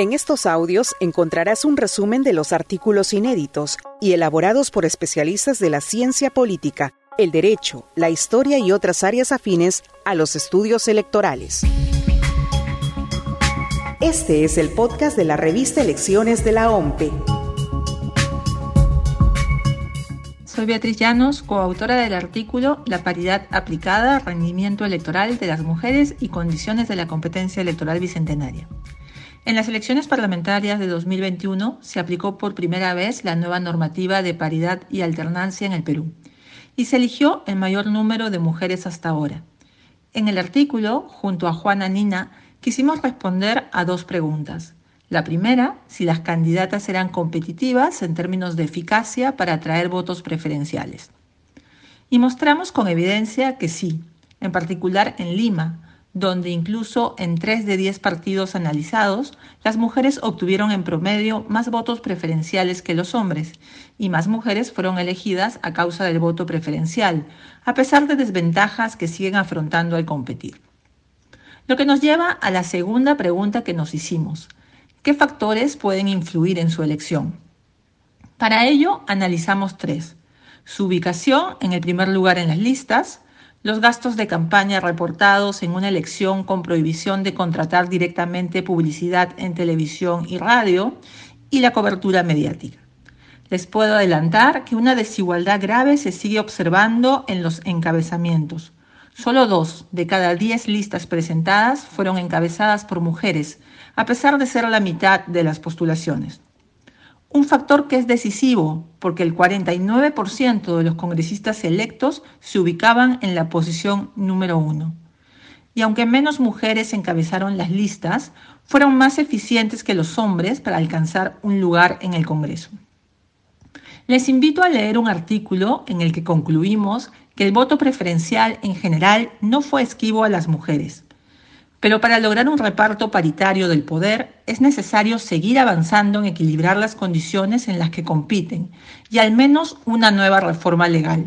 En estos audios encontrarás un resumen de los artículos inéditos y elaborados por especialistas de la ciencia política, el derecho, la historia y otras áreas afines a los estudios electorales. Este es el podcast de la revista Elecciones de la OMPE. Soy Beatriz Llanos, coautora del artículo La paridad aplicada, rendimiento electoral de las mujeres y condiciones de la competencia electoral bicentenaria. En las elecciones parlamentarias de 2021 se aplicó por primera vez la nueva normativa de paridad y alternancia en el Perú y se eligió el mayor número de mujeres hasta ahora. En el artículo, junto a Juana Nina, quisimos responder a dos preguntas. La primera, si las candidatas eran competitivas en términos de eficacia para atraer votos preferenciales. Y mostramos con evidencia que sí, en particular en Lima, donde incluso en tres de diez partidos analizados, las mujeres obtuvieron en promedio más votos preferenciales que los hombres, y más mujeres fueron elegidas a causa del voto preferencial, a pesar de desventajas que siguen afrontando al competir. Lo que nos lleva a la segunda pregunta que nos hicimos. ¿Qué factores pueden influir en su elección? Para ello analizamos tres. Su ubicación en el primer lugar en las listas, los gastos de campaña reportados en una elección con prohibición de contratar directamente publicidad en televisión y radio y la cobertura mediática. Les puedo adelantar que una desigualdad grave se sigue observando en los encabezamientos. Solo dos de cada diez listas presentadas fueron encabezadas por mujeres, a pesar de ser la mitad de las postulaciones. Un factor que es decisivo porque el 49% de los congresistas electos se ubicaban en la posición número uno. Y aunque menos mujeres encabezaron las listas, fueron más eficientes que los hombres para alcanzar un lugar en el Congreso. Les invito a leer un artículo en el que concluimos que el voto preferencial en general no fue esquivo a las mujeres. Pero para lograr un reparto paritario del poder es necesario seguir avanzando en equilibrar las condiciones en las que compiten y al menos una nueva reforma legal.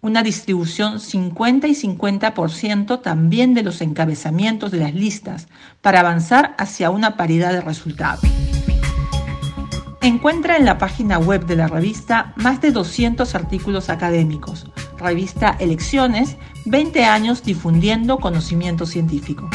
Una distribución 50 y 50% también de los encabezamientos de las listas para avanzar hacia una paridad de resultados. Encuentra en la página web de la revista más de 200 artículos académicos. Revista Elecciones, 20 años difundiendo conocimiento científico.